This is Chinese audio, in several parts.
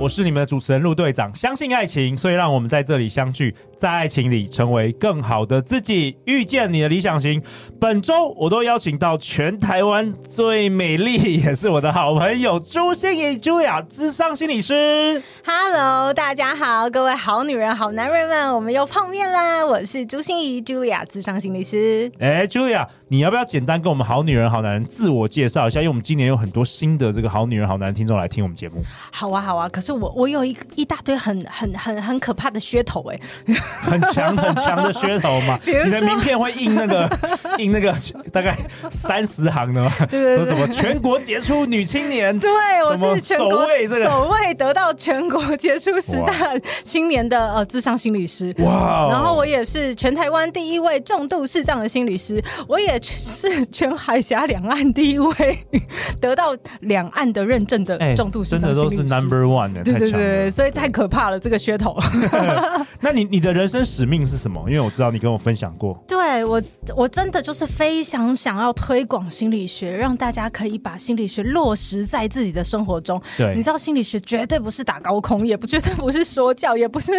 我是你们的主持人陆队长。相信爱情，所以让我们在这里相聚，在爱情里成为更好的自己，遇见你的理想型。本周我都邀请到全台湾最美丽，也是我的好朋友朱心怡 Julia，咨商心理师。Hello，大家好，各位好女人、好男人们，我们又碰面啦！我是朱心怡 Julia，咨商心理师。哎，Julia，你要不要简单跟我们好女人、好男人自我介绍一下？因为我们今年有很多新的这个好女人、好男人听众来听我们节目。好啊。好啊，可是我我有一一大堆很很很很可怕的噱头哎，很强很强的噱头嘛。你的名片会印那个 印那个大概三十行的吗？对对对，什么全国杰出女青年？对，我是首位这个首位得到全国杰出十大青年的呃智商心理师。哇！然后我也是全台湾第一位重度视障的心理师，我也是全海峡两岸第一位得到两岸的认证的重度视障心理师。真的都是 number。对对对，所以太可怕了，这个噱头。那你你的人生使命是什么？因为我知道你跟我分享过。对我，我真的就是非常想要推广心理学，让大家可以把心理学落实在自己的生活中。对，你知道心理学绝对不是打高空，也不绝对不是说教，也不是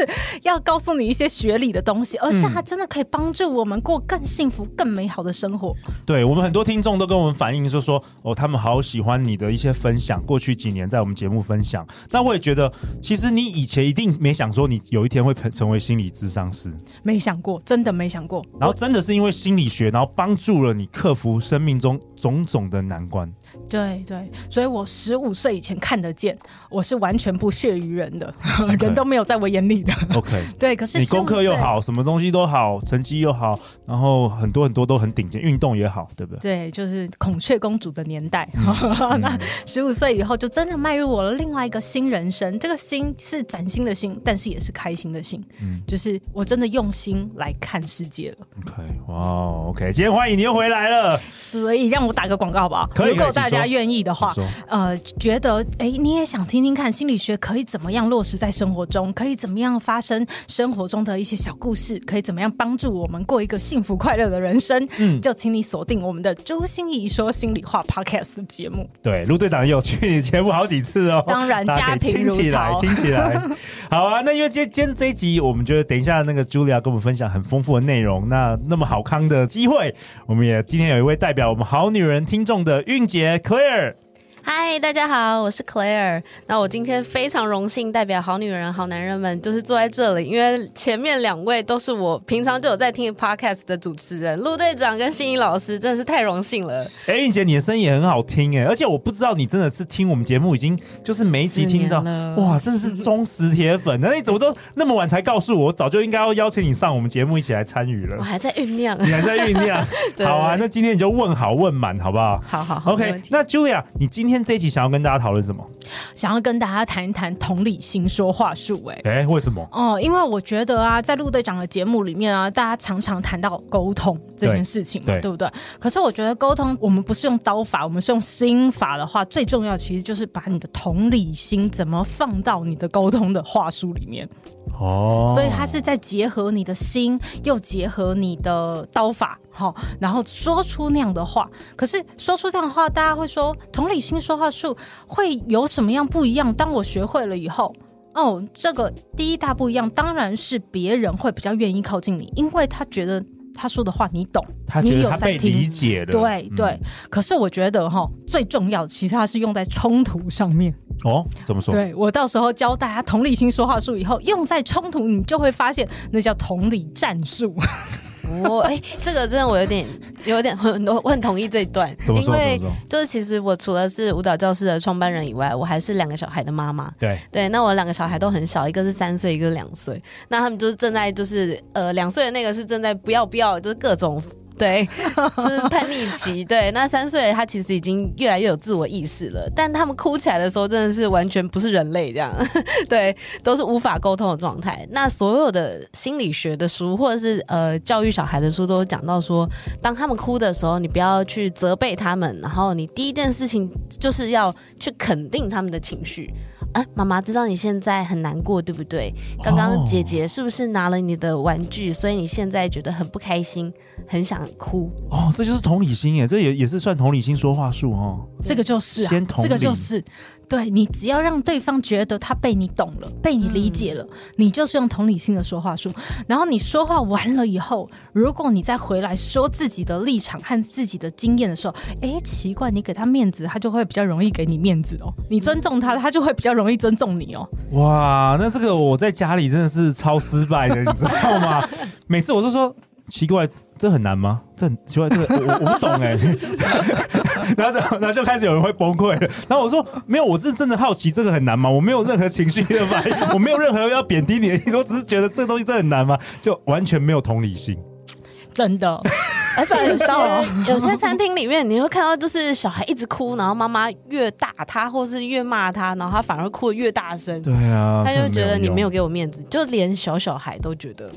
要告诉你一些学理的东西，而是它真的可以帮助我们过更幸福、更美好的生活。对，我们很多听众都跟我们反映说说哦，他们好喜欢你的一些分享，过去几年在我们节目分享。那我也觉得，其实你以前一定没想说你有一天会成为心理咨商师，没想过，真的没想过。然后真的是因为心理学，然后帮助了你克服生命中种种的难关。对对，所以我十五岁以前看得见，我是完全不屑于人的. 人都没有在我眼里的。OK，对，可是你功课又好，什么东西都好，成绩又好，然后很多很多都很顶尖，运动也好，对不对？对，就是孔雀公主的年代。嗯、那十五岁以后，就真的迈入我的另外一个新人生。这个心是崭新的心，但是也是开心的心。嗯，就是我真的用心来看世界了。OK，哇、wow,，OK，今天欢迎你又回来了。所以让我打个广告好不好？可以，如果大家愿意的话，呃，觉得哎，你也想听听看心理学可以怎么样落实在生活中，可以怎么样发生生活中的一些小故事，可以怎么样帮助我们过一个幸福快乐的人生？嗯，就请你锁定我们的周心怡说心里话 Podcast 的节目。对，陆队长有去你节目好几次哦。当然，家庭如潮。听起来，听起来 好啊。那因为今天今天这一集，我们觉得等一下那个 Julia 跟我们分享很丰富的内容。那那么好康的机会，我们也今天有一位代表我们好女人听众的韵姐 Clear. 嗨，大家好，我是 Claire。那我今天非常荣幸代表好女人、好男人们，就是坐在这里，因为前面两位都是我平常就有在听 Podcast 的主持人，陆队长跟心怡老师，真的是太荣幸了。哎，韵姐，你的声音也很好听哎，而且我不知道你真的是听我们节目已经就是每一集听到，哇，真的是忠实铁粉。那你怎么都那么晚才告诉我？我早就应该要邀请你上我们节目一起来参与了。我还在酝酿，你还在酝酿。好啊，那今天你就问好问满，好不好？好好好。OK，那 Julia，你今天这一集想要跟大家讨论什么？想要跟大家谈一谈同理心说话术。哎哎，为什么？哦，因为我觉得啊，在陆队长的节目里面啊，大家常常谈到沟通这件事情嘛，对，对不对？可是我觉得沟通，我们不是用刀法，我们是用心法的话，最重要其实就是把你的同理心怎么放到你的沟通的话术里面。哦，所以他是在结合你的心，又结合你的刀法，好，然后说出那样的话。可是说出这样的话，大家会说同理心说话术会有什么样不一样？当我学会了以后，哦，这个第一大不一样，当然是别人会比较愿意靠近你，因为他觉得他说的话你懂，他觉得他被理解了。对对、嗯。可是我觉得哈，最重要的其实它是用在冲突上面。哦，怎么说？对，我到时候教大家同理心说话术以后，用在冲突，你就会发现那叫同理战术。哦，哎、欸，这个真的我有点有点很我很同意这一段，因为就是其实我除了是舞蹈教室的创办人以外，我还是两个小孩的妈妈。对对，那我两个小孩都很小，一个是三岁，一个是两岁。那他们就是正在就是呃两岁的那个是正在不要不要，就是各种。对，就是叛逆期。对，那三岁他其实已经越来越有自我意识了，但他们哭起来的时候真的是完全不是人类这样，对，都是无法沟通的状态。那所有的心理学的书或者是呃教育小孩的书都讲到说，当他们哭的时候，你不要去责备他们，然后你第一件事情就是要去肯定他们的情绪。啊，妈妈知道你现在很难过，对不对？刚刚姐姐是不是拿了你的玩具，所以你现在觉得很不开心，很想哭？哦，这就是同理心耶，这也也是算同理心说话术哦。这个就是啊，先同理，这个就是。对，你只要让对方觉得他被你懂了，被你理解了，嗯、你就是用同理心的说话术。然后你说话完了以后，如果你再回来说自己的立场和自己的经验的时候，哎，奇怪，你给他面子，他就会比较容易给你面子哦。你尊重他，他就会比较容易尊重你哦。哇，那这个我在家里真的是超失败的，你知道吗？每次我就说。奇怪，这很难吗？这很奇怪，这个我我不懂哎。然后就然后就开始有人会崩溃了。然后我说没有，我是真的好奇这个很难吗？我没有任何情绪的反应，我没有任何要贬低你的意思，我只是觉得这个东西真的很难吗？就完全没有同理心，真的。而且有些有些餐厅里面你会看到，就是小孩一直哭，然后妈妈越打他，或是越骂他，然后他反而哭得越大声。对啊，他就觉得你没有给我面子，就连小小孩都觉得。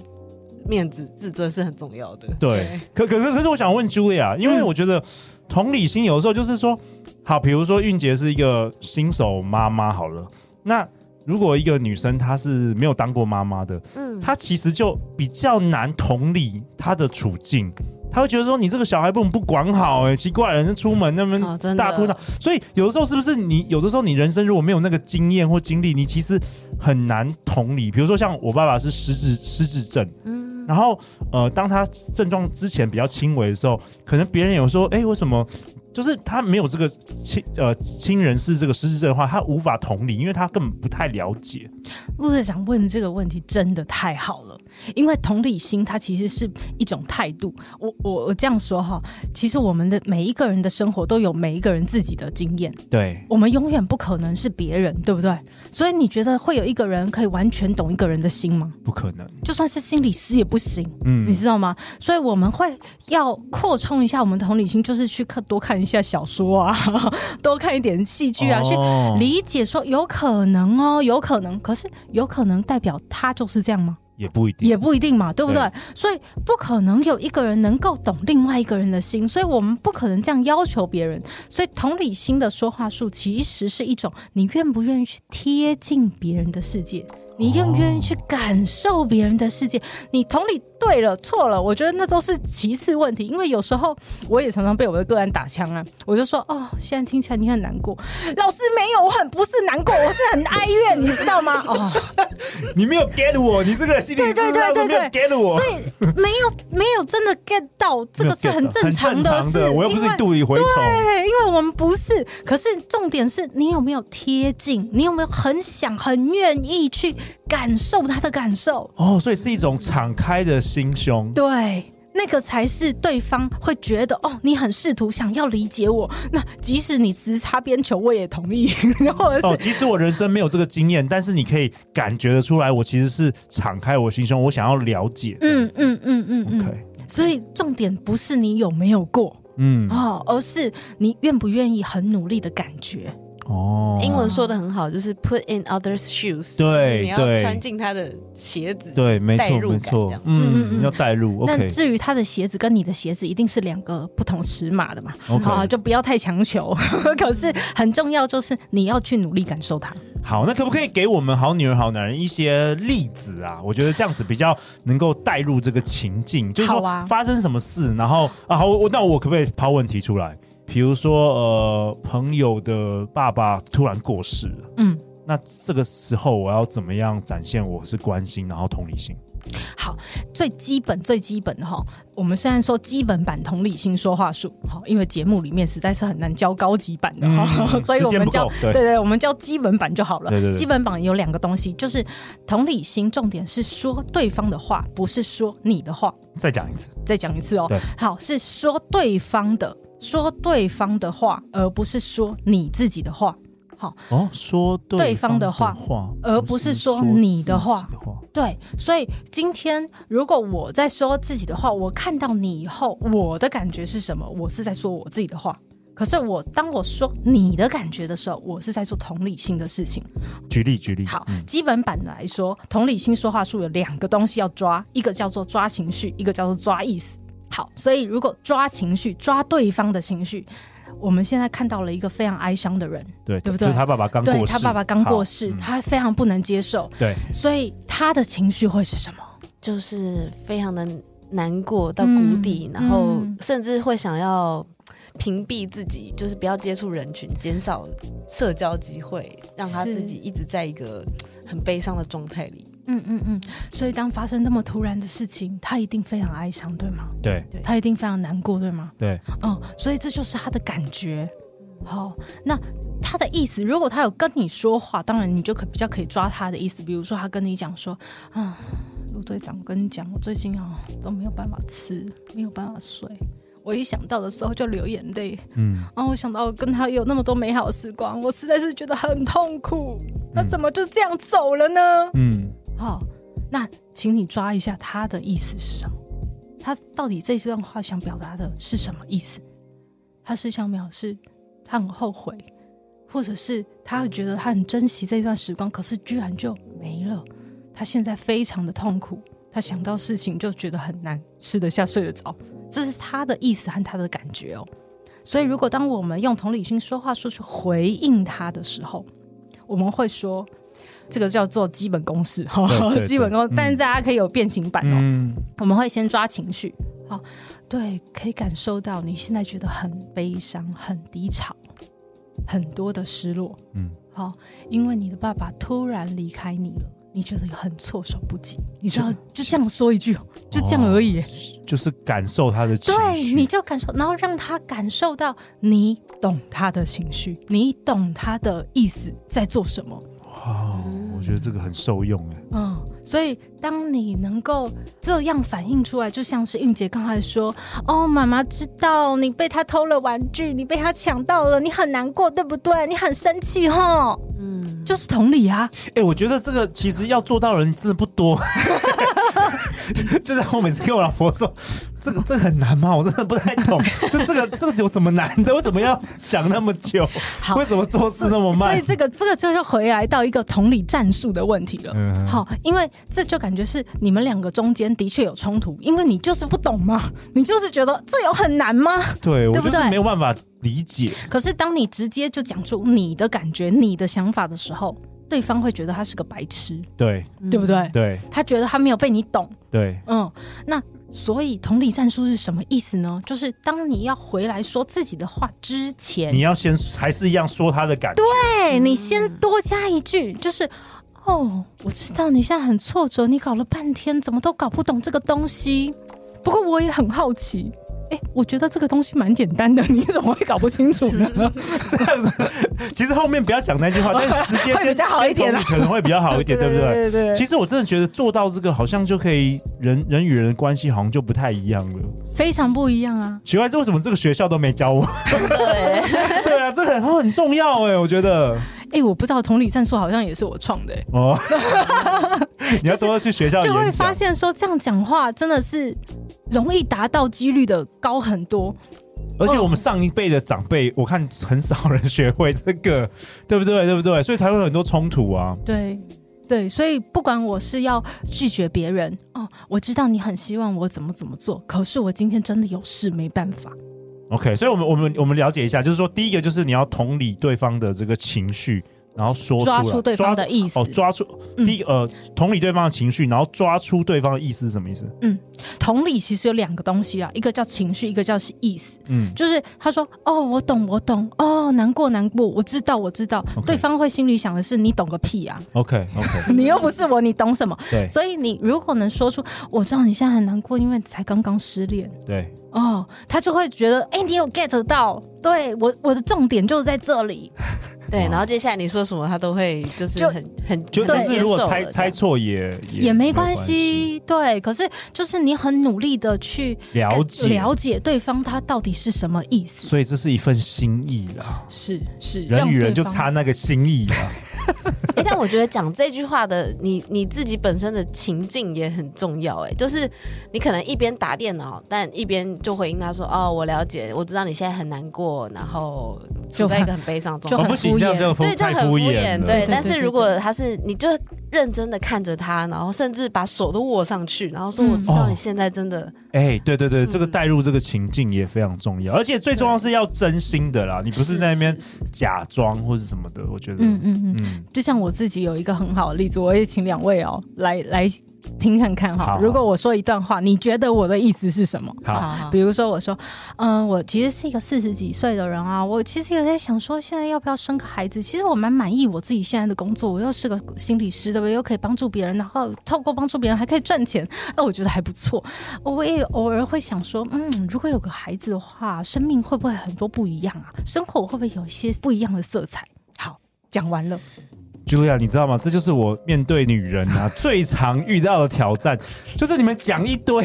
面子、自尊是很重要的。对，可可是可是，我想问 Julia，因为我觉得同理心有的时候就是说，好，比如说韵杰是一个新手妈妈，好了，那如果一个女生她是没有当过妈妈的，嗯，她其实就比较难同理她的处境，她会觉得说，你这个小孩不能不管好，哎，奇怪，人家出门那么大哭闹，所以有的时候是不是你有的时候你人生如果没有那个经验或经历，你其实很难同理。比如说像我爸爸是失智失智症，嗯。然后，呃，当他症状之前比较轻微的时候，可能别人有说，哎，为什么？就是他没有这个亲呃亲人是这个失智症的话，他无法同理，因为他根本不太了解。陆队长问这个问题真的太好了，因为同理心它其实是一种态度。我我我这样说哈，其实我们的每一个人的生活都有每一个人自己的经验，对，我们永远不可能是别人，对不对？所以你觉得会有一个人可以完全懂一个人的心吗？不可能，就算是心理师也不行，嗯，你知道吗？所以我们会要扩充一下我们的同理心，就是去看多看。一下小说啊，多看一点戏剧啊，去理解说有可能哦，有可能，可是有可能代表他就是这样吗？也不一定，也不一定嘛，对不对？对，所以不可能有一个人能够懂另外一个人的心，所以我们不可能这样要求别人。所以同理心的说话术其实是一种，你愿不愿意去贴近别人的世界？你愿不愿意去感受别人的世界？你同理对了错了，我觉得那都是其次问题。因为有时候我也常常被我的个案打枪啊，我就说哦，现在听起来你很难过。老师没有，我很不是难过，我是很哀怨，你知道吗？哦，你没有 get 我，你这个心理对对对对对 get 我，所以没有没有真的 get 到，这个是很正常的事。我又不是你肚里蛔虫，对，因为我们不是。可是重点是你有没有贴近？你有没有很想、很愿意去？感受他的感受哦，所以是一种敞开的心胸。对，那个才是对方会觉得哦，你很试图想要理解我。那即使你只是擦边球，我也同意。或者是哦，即使我人生没有这个经验，但是你可以感觉得出来，我其实是敞开我心胸，我想要了解。嗯嗯嗯嗯嗯。OK，所以重点不是你有没有过，嗯哦，而是你愿不愿意很努力的感觉。哦，英文说的很好，就是 put in others' shoes，对，你要穿进他的鞋子，对，没错，没错，嗯嗯，要带入。但至于他的鞋子跟你的鞋子一定是两个不同尺码的嘛，好，就不要太强求。可是很重要就是你要去努力感受它。好，那可不可以给我们好女人好男人一些例子啊？我觉得这样子比较能够带入这个情境，就是说发生什么事，然后啊，好，我那我可不可以抛问题出来？比如说，呃，朋友的爸爸突然过世了，嗯，那这个时候我要怎么样展现我是关心，然后同理心？好，最基本最基本的哈，我们虽然说基本版同理心说话术，哈，因为节目里面实在是很难教高级版的哈，嗯、所以我们教对，对对，我们教基本版就好了。基本版有两个东西，就是同理心，重点是说对方的话，不是说你的话。再讲一次，再讲一次哦。对，好，是说对方的。说对方的话，而不是说你自己的话。好哦，说对方的话，而不是说你的话。对，所以今天如果我在说自己的话，我看到你以后，我的感觉是什么？我是在说我自己的话。可是我当我说你的感觉的时候，我是在做同理心的事情。举例举例，好，嗯、基本版来说，同理心说话术有两个东西要抓，一个叫做抓情绪，一个叫做抓意思。好，所以如果抓情绪，抓对方的情绪，我们现在看到了一个非常哀伤的人，对对不对？他爸爸刚过世，对他爸爸刚过世，嗯、他非常不能接受，对，所以他的情绪会是什么？就是非常的难过到谷底，嗯、然后甚至会想要。屏蔽自己，就是不要接触人群，减少社交机会，让他自己一直在一个很悲伤的状态里。嗯嗯嗯。所以当发生那么突然的事情，他一定非常哀伤，对吗？对。他一定非常难过，对吗？对。嗯，所以这就是他的感觉。好，那他的意思，如果他有跟你说话，当然你就可比较可以抓他的意思。比如说，他跟你讲说：“啊，陆队长，跟你讲，我最近啊都没有办法吃，没有办法睡。”我一想到的时候就流眼泪，嗯，然后我想到我跟他有那么多美好的时光，我实在是觉得很痛苦。他怎么就这样走了呢？嗯，好，那请你抓一下他的意思是什么？他到底这段话想表达的是什么意思？他是想表示他很后悔，或者是他会觉得他很珍惜这段时光，可是居然就没了。他现在非常的痛苦，他想到事情就觉得很难，吃得下睡得着。这是他的意思和他的感觉哦，所以如果当我们用同理心说话说去回应他的时候，我们会说这个叫做基本公式哈，基本公式，但是大家可以有变形版哦。嗯、我们会先抓情绪，好，对，可以感受到你现在觉得很悲伤、很低潮、很多的失落，嗯，好，因为你的爸爸突然离开你了。你觉得很措手不及，你知道就这样说一句，就这样而已，哦，就是感受他的情绪，对，你就感受，然后让他感受到你懂他的情绪，你懂他的意思在做什么。哇，我觉得这个很受用哎。嗯，所以当你能够这样反映出来，就像是韵杰刚才说，哦，妈妈知道你被他偷了玩具，你被他抢到了，你很难过，对不对？你很生气，哈。嗯，就是同理啊！哎、欸，我觉得这个其实要做到的人真的不多。就是我每次跟我老婆说，这个这个很难吗？我真的不太懂。就这个这个有什么难的？为什么要想那么久？为什么做事那么慢？所以这个这个就是回来到一个同理战术的问题了。嗯、好，因为这就感觉是你们两个中间的确有冲突，因为你就是不懂嘛，你就是觉得这有很难吗？对，对不对？我就是没有办法。理解。可是当你直接就讲出你的感觉、你的想法的时候，对方会觉得他是个白痴，对，对不对？对，他觉得他没有被你懂，对，嗯。那所以同理战术是什么意思呢？就是当你要回来说自己的话之前，你要先还是一样说他的感觉，对，你先多加一句，就是哦，我知道你现在很挫折，你搞了半天怎么都搞不懂这个东西，不过我也很好奇。哎，我觉得这个东西蛮简单的，你怎么会搞不清楚呢？这样子，其实后面不要讲那句话，但是直接先比较好一点，可能会比较好一点，对不对？对对。其实我真的觉得做到这个，好像就可以人人与人的关系好像就不太一样了，非常不一样啊！奇怪，这为什么这个学校都没教我？对，对啊，这很很重要哎，我觉得。哎，我不知道同理战术好像也是我创的哦。你要多去学校，就会发现说这样讲话真的是。容易达到几率的高很多，而且我们上一辈的长辈，我看很少人学会这个，对不对？对不对？所以才会有很多冲突啊。对对，所以不管我是要拒绝别人哦，我知道你很希望我怎么怎么做，可是我今天真的有事没办法。OK，所以我们我们我们了解一下，就是说，第一个就是你要同理对方的这个情绪。然后说出抓出对方的意思哦，抓出第一、嗯、呃，同理对方的情绪，然后抓出对方的意思是什么意思？嗯，同理其实有两个东西啊，一个叫情绪，一个叫意思。嗯，就是他说哦，我懂，我懂，哦，难过，难过，我知道，我知道。Okay. 对方会心里想的是你懂个屁啊！OK OK，你又不是我，你懂什么？对，所以你如果能说出我知道你现在很难过，因为才刚刚失恋。对，哦，他就会觉得哎，你有 get 到？对我，我的重点就是在这里。对，然后接下来你说什么，他都会就是很很就但是如果猜猜错也也没关系，对。可是就是你很努力的去了解。了解对方他到底是什么意思，所以这是一份心意啦，是是人与人就差那个心意啊。哎，但我觉得讲这句话的你你自己本身的情境也很重要，哎，就是你可能一边打电脑，但一边就回应他说：“哦，我了解，我知道你现在很难过，然后处在一个很悲伤状态。”就很敷衍，对，这样很敷衍，对。但是如果他是，你就认真的看着他，然后甚至把手都握上去，然后说：“我知道你现在真的……”哎，对对对，这个带入这个情境也非常重要，而且最重要是要真心的啦，你不是在那边假装或者什么的。我觉得，嗯嗯。嗯，就像我自己有一个很好的例子，我也请两位哦来来。听看看哈，如果我说一段话，你觉得我的意思是什么？好，比如说我说，嗯，我其实是一个四十几岁的人啊，我其实有在想说，现在要不要生个孩子？其实我蛮满意我自己现在的工作，我又是个心理师，对不对？又可以帮助别人，然后透过帮助别人还可以赚钱，那我觉得还不错。我也偶尔会想说，嗯，如果有个孩子的话，生命会不会很多不一样啊？生活会不会有一些不一样的色彩？讲完了。Julia，你知道吗？这就是我面对女人啊 最常遇到的挑战，就是你们讲一堆，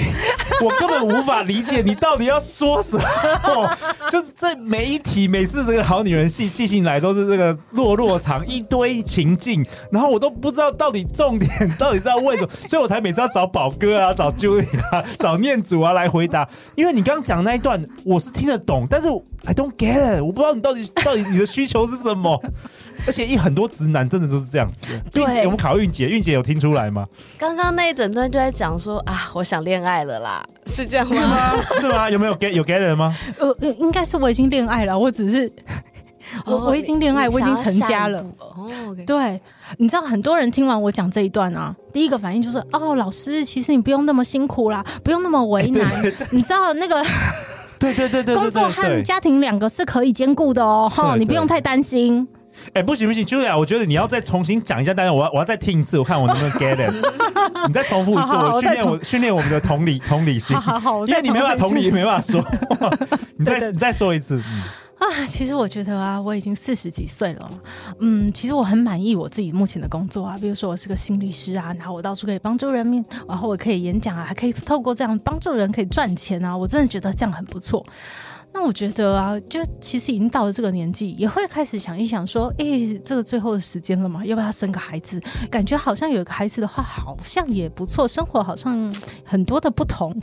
我根本无法理解你到底要说什么。就是这每一题，每次这个好女人细细心来都是这个落落长一堆情境，然后我都不知道到底重点 到底是要问什么，所以我才每次要找宝哥啊、找 Julia 啊、找念祖啊来回答。因为你刚刚讲那一段，我是听得懂，但是 I don't get it，我不知道你到底到底你的需求是什么。而且一很多直男真的就是这样子的。对，我们考韵姐，韵姐有听出来吗？刚刚那一整段就在讲说啊，我想恋爱了啦，是这样吗？是吗？有没有 get 有 get 人吗？呃，应该是我已经恋爱了，我只是我我已经恋爱，我已经成家了。哦，okay、对，你知道很多人听完我讲这一段啊，第一个反应就是哦，老师，其实你不用那么辛苦啦，不用那么为难。欸、对对对你知道那个？对对对对，工作和家庭两个是可以兼顾的哦，哈，你不用太担心。哎，不行不行，Julia，我觉得你要再重新讲一下，但是我要我要再听一次，我看我能不能 get it。你再重复一次，好好我训练我训练我们的同理同理心。好 好，因为你没办法同理，也没办法说。你再再说一次。嗯、啊，其实我觉得啊，我已经四十几岁了。嗯，其实我很满意我自己目前的工作啊，比如说我是个心理师啊，然后我到处可以帮助人民，然后我可以演讲啊，还可以透过这样帮助人可以赚钱啊，我真的觉得这样很不错。那我觉得啊，就其实已经到了这个年纪，也会开始想一想，说，哎、欸，这个最后的时间了嘛，要不要生个孩子？感觉好像有个孩子的话，好像也不错，生活好像很多的不同。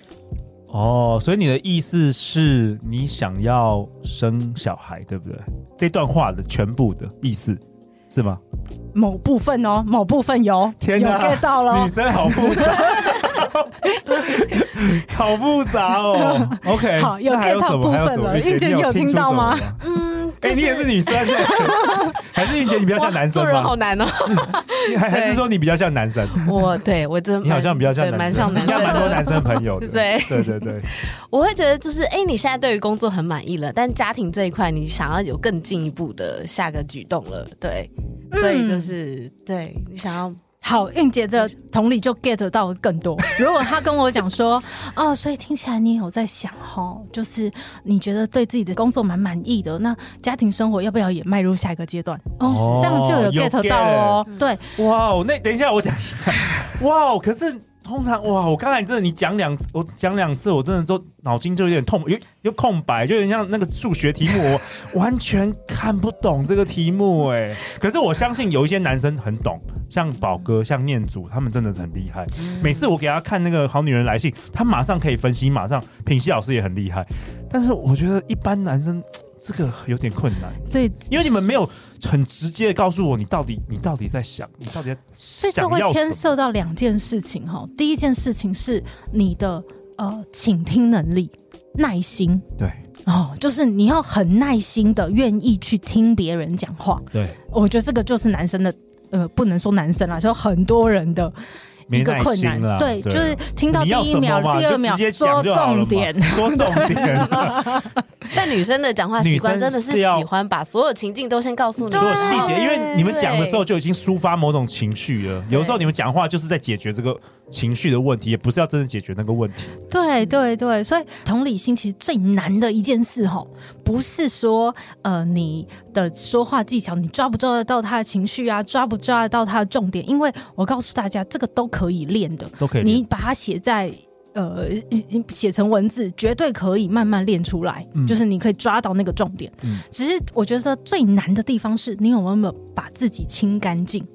哦，所以你的意思是你想要生小孩，对不对？这段话的全部的意思是吗？某部分哦，某部分有，天哪，有 get 到了，女生好复杂，好复杂哦。OK，好，有 get 到部分了。韵姐，你有听到吗？嗯，哎，你也是女生，还是 韵姐你比较像男生？做人好难哦。还还是说你比较像男生？我对我真，你好像比较像，蛮像男生，蛮多男生朋友的。对对对对，我会觉得就是，哎，你现在对于工作很满意了，但家庭这一块你想要有更进一步的下个举动了，对。所以就是对你想要好，韵姐的同理就 get 到更多。如果他跟我讲说，哦，所以听起来你有在想哈，就是你觉得对自己的工作蛮满意的，那家庭生活要不要也迈入下一个阶段？哦，这样就有 get 到哦。对，哇哦，那等一下我讲一下，哇哦，可是。通常哇，我刚才真的你讲两次，我讲两次，我真的都脑筋就有点痛，有有空白，就有点像那个数学题目，我完全看不懂这个题目哎。可是我相信有一些男生很懂，像宝哥、像念祖，他们真的是很厉害。每次我给他看那个好女人来信，他马上可以分析，马上品析老师也很厉害。但是我觉得一般男生。这个有点困难，所以因为你们没有很直接的告诉我，你到底你到底在想，你到底在所以这会牵涉到两件事情哈。第一件事情是你的呃倾听能力、耐心，对哦，就是你要很耐心的愿意去听别人讲话。对，我觉得这个就是男生的呃，不能说男生啦，就很多人的。一个困难，对，就是听到第一秒、第二秒说重点，说重点。但女生的讲话习惯真的是喜欢把所有情境都先告诉你，所有细节，因为你们讲的时候就已经抒发某种情绪了。有时候你们讲话就是在解决这个情绪的问题，也不是要真的解决那个问题。对对对，所以同理心其实最难的一件事哈，不是说呃你的说话技巧，你抓不抓得到他的情绪啊，抓不抓得到他的重点？因为我告诉大家，这个都可以练的，都可以。你把它写在呃写成文字，绝对可以慢慢练出来。嗯，就是你可以抓到那个重点。嗯，只是我觉得最难的地方是你有没有把自己清干净。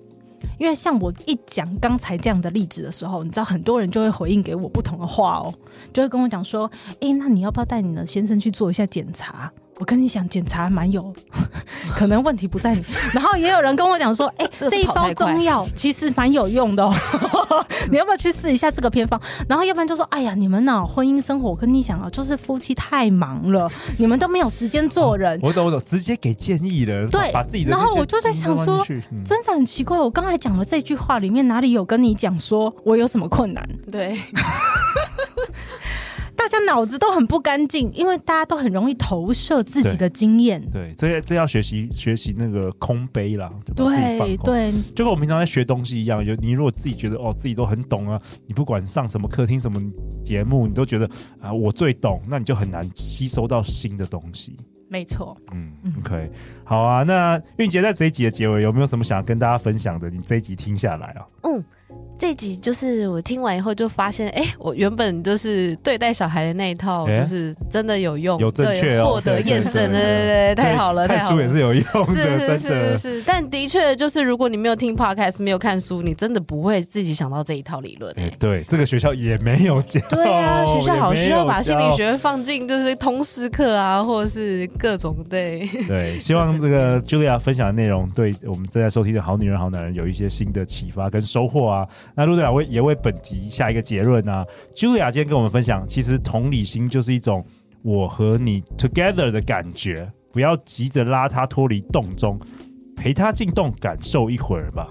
因为像我一讲刚才这样的例子的时候，你知道很多人就会回应给我不同的话哦，就会跟我讲说：“诶，那你要不要带你的先生去做一下检查？”我跟你讲，检查蛮有 可能问题不在你。然后也有人跟我讲说：“哎、欸，这一包中药其实蛮有用的哦，你要不要去试一下这个偏方？”然后要不然就说：“哎呀，你们呢，婚姻生活，我跟你讲啊，就是夫妻太忙了，你们都没有时间做人。哦”我懂，我懂，直接给建议了。对，把自己的。然后我就在想说，嗯、真的很奇怪，我刚才讲的这句话里面哪里有跟你讲说我有什么困难？对。大家脑子都很不干净，因为大家都很容易投射自己的经验。对，这这要学习学习那个空杯啦，对对，对，就跟我们平常在学东西一样。就你如果自己觉得哦自己都很懂啊，你不管上什么课、听什么节目，你都觉得啊我最懂，那你就很难吸收到新的东西。没错，嗯，OK，好啊。那韵杰在这一集的结尾有没有什么想要跟大家分享的？你这一集听下来啊，嗯。这集就是我听完以后就发现，哎，我原本就是对待小孩的那一套，就是真的有用，有正确获得 验证，对对对，太好了，太好了。看书也是有用的，是是是是，但的确就是，如果你没有听 podcast，没有看书，你真的不会自己想到这一套理论。哎，对，这个学校也没有教。对啊，学校好需要把心理学放进就是通识课啊，或者是各种对。对，希望这个 Julia 分享的内容，对我们正在收听的好女人、好男人有一些新的启发跟收获啊。那陆队长为也为本集下一个结论啊，Julia 今天跟我们分享，其实同理心就是一种我和你 together 的感觉，不要急着拉他脱离洞中，陪他进洞感受一会儿吧。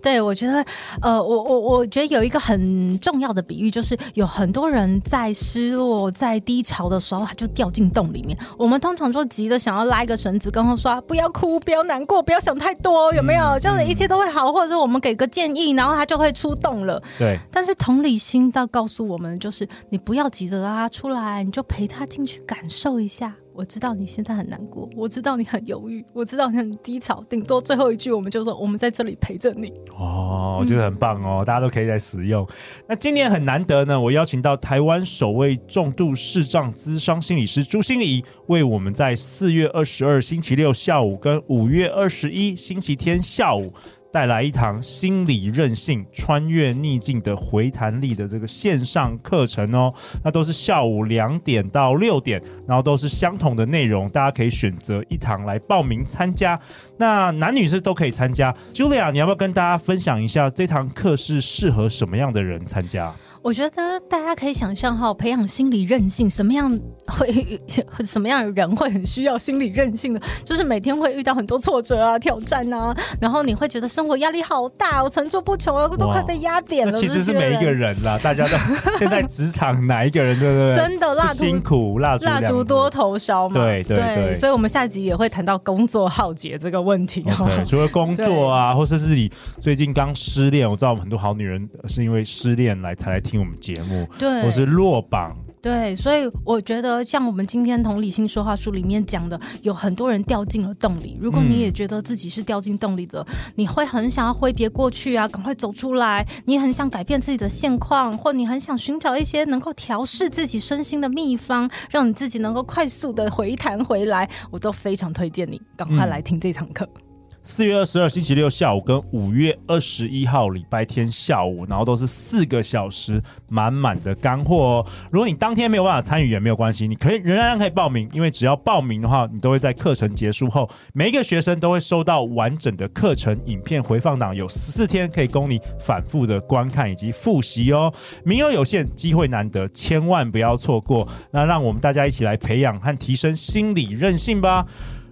对，我觉得，呃，我我我觉得有一个很重要的比喻，就是有很多人在失落、在低潮的时候，他就掉进洞里面。我们通常就急着想要拉一个绳子，跟他说：“不要哭，不要难过，不要想太多，有没有？这样的一切都会好。”或者是我们给个建议，然后他就会出洞了。对。但是同理心到告诉我们，就是你不要急着拉他出来，你就陪他进去感受一下。我知道你现在很难过，我知道你很犹豫，我知道你很低潮。顶多最后一句，我们就说：“我们在这里陪着你。”哦，我觉得很棒哦，嗯、大家都可以在使用。那今年很难得呢，我邀请到台湾首位重度视障咨商心理师朱心怡，为我们在四月二十二星期六下午跟五月二十一星期天下午。带来一堂心理韧性穿越逆境的回弹力的这个线上课程哦，那都是下午两点到六点，然后都是相同的内容，大家可以选择一堂来报名参加。那男女士都可以参加。Julia，你要不要跟大家分享一下这堂课是适合什么样的人参加？我觉得大家可以想象哈，培养心理韧性，什么样会 什么样的人会很需要心理韧性的？就是每天会遇到很多挫折啊、挑战啊，然后你会觉得生活压力好大，我层出不穷啊，都快被压扁了。其实是每一个人啦，大家都现在职场哪一个人对不对？真的蜡烛辛苦，蜡烛蜡烛多头烧嘛。对对对，对，所以我们下集也会谈到工作浩劫这个问题。Okay, 除了工作啊，或者是你最近刚失恋，我知道我们很多好女人是因为失恋来才来听我们节目，对，或是落榜，对，所以我觉得像我们今天同理心说话书里面讲的，有很多人掉进了洞里。如果你也觉得自己是掉进洞里的，嗯，你会很想要挥别过去啊，赶快走出来。你很想改变自己的现况，或你很想寻找一些能够调试自己身心的秘方，让你自己能够快速的回弹回来，我都非常推荐你赶快来听这堂课。嗯四月二十二星期六下午跟五月二十一号礼拜天下午，然后都是四个小时满满的干货哦。如果你当天没有办法参与也没有关系，你可以仍然可以报名，因为只要报名的话，你都会在课程结束后，每一个学生都会收到完整的课程影片回放档，有十四天可以供你反复的观看以及复习哦。名额有限，机会难得，千万不要错过。那让我们大家一起来培养和提升心理韧性吧。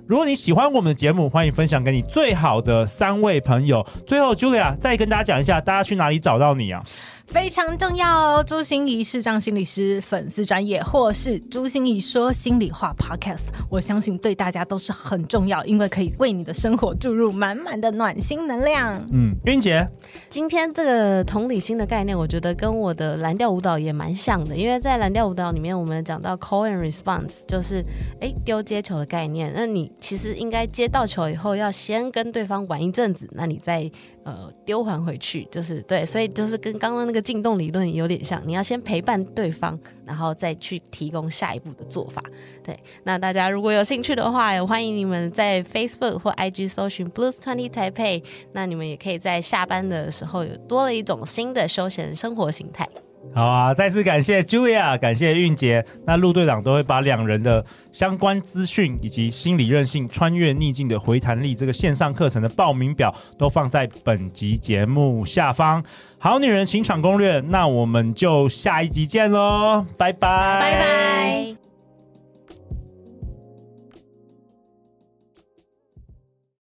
如果你喜欢我们的节目，欢迎分享给你最好的三位朋友。最后，Julia 再跟大家讲一下，大家去哪里找到你啊？非常重要哦。朱心怡视障心理师粉丝专业，或是朱心怡说心里话 Podcast，我相信对大家都是很重要，因为可以为你的生活注入满满的暖心能量。嗯，云姐，今天这个同理心的概念，我觉得跟我的蓝调舞蹈也蛮像的，因为在蓝调舞蹈里面，我们讲到 call and response，就是哎丢接球的概念。那你其实应该接到球以后，要先跟对方玩一阵子，那你再。呃，丢还回去就是对，所以就是跟刚刚那个进洞理论有点像，你要先陪伴对方，然后再去提供下一步的做法。对，那大家如果有兴趣的话，也欢迎你们在 Facebook 或 IG 搜寻 Blues Twenty Taipei，那你们也可以在下班的时候有多了一种新的休闲生活形态。好啊！再次感谢 Julia，感谢韵杰。那陆队长都会把两人的相关资讯以及心理韧性、穿越逆境的回弹力这个线上课程的报名表都放在本集节目下方。好女人情场攻略，那我们就下一集见喽，拜拜，拜拜。